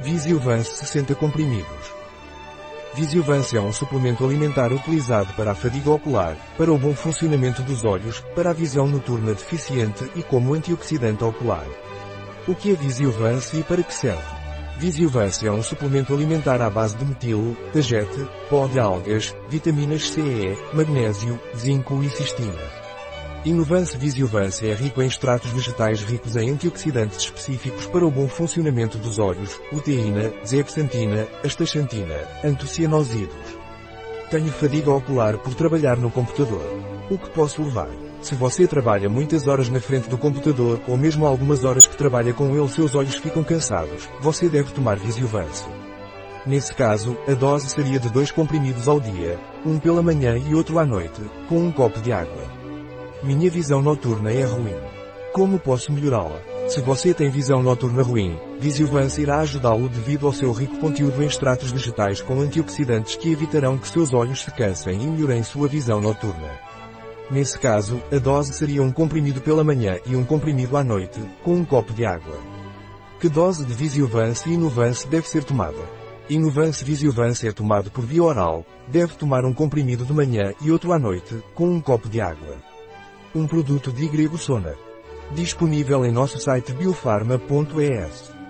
Visiovance 60 comprimidos. Visiovance é um suplemento alimentar utilizado para a fadiga ocular, para o bom funcionamento dos olhos, para a visão noturna deficiente e como antioxidante ocular. O que é Visiovance e para que serve? Visiovance é um suplemento alimentar à base de metilo, tagete, pó de algas, vitaminas C e E, magnésio, zinco e cistina. Inovance Visiovance é rico em extratos vegetais ricos em antioxidantes específicos para o bom funcionamento dos olhos, luteína, zeaxantina, astaxantina, antocianosidos. Tenho fadiga ocular por trabalhar no computador. O que posso levar? Se você trabalha muitas horas na frente do computador ou mesmo algumas horas que trabalha com ele seus olhos ficam cansados, você deve tomar Visiovance. Nesse caso, a dose seria de dois comprimidos ao dia, um pela manhã e outro à noite, com um copo de água. Minha visão noturna é ruim. Como posso melhorá-la? Se você tem visão noturna ruim, Visiovance irá ajudá-lo devido ao seu rico conteúdo em extratos vegetais com antioxidantes que evitarão que seus olhos se cansem e melhorem sua visão noturna. Nesse caso, a dose seria um comprimido pela manhã e um comprimido à noite, com um copo de água. Que dose de Visiovance e Inovance deve ser tomada? Inovance Visiovance é tomado por via oral, deve tomar um comprimido de manhã e outro à noite, com um copo de água. Um produto de Grego Sona. Disponível em nosso site biofarma.es.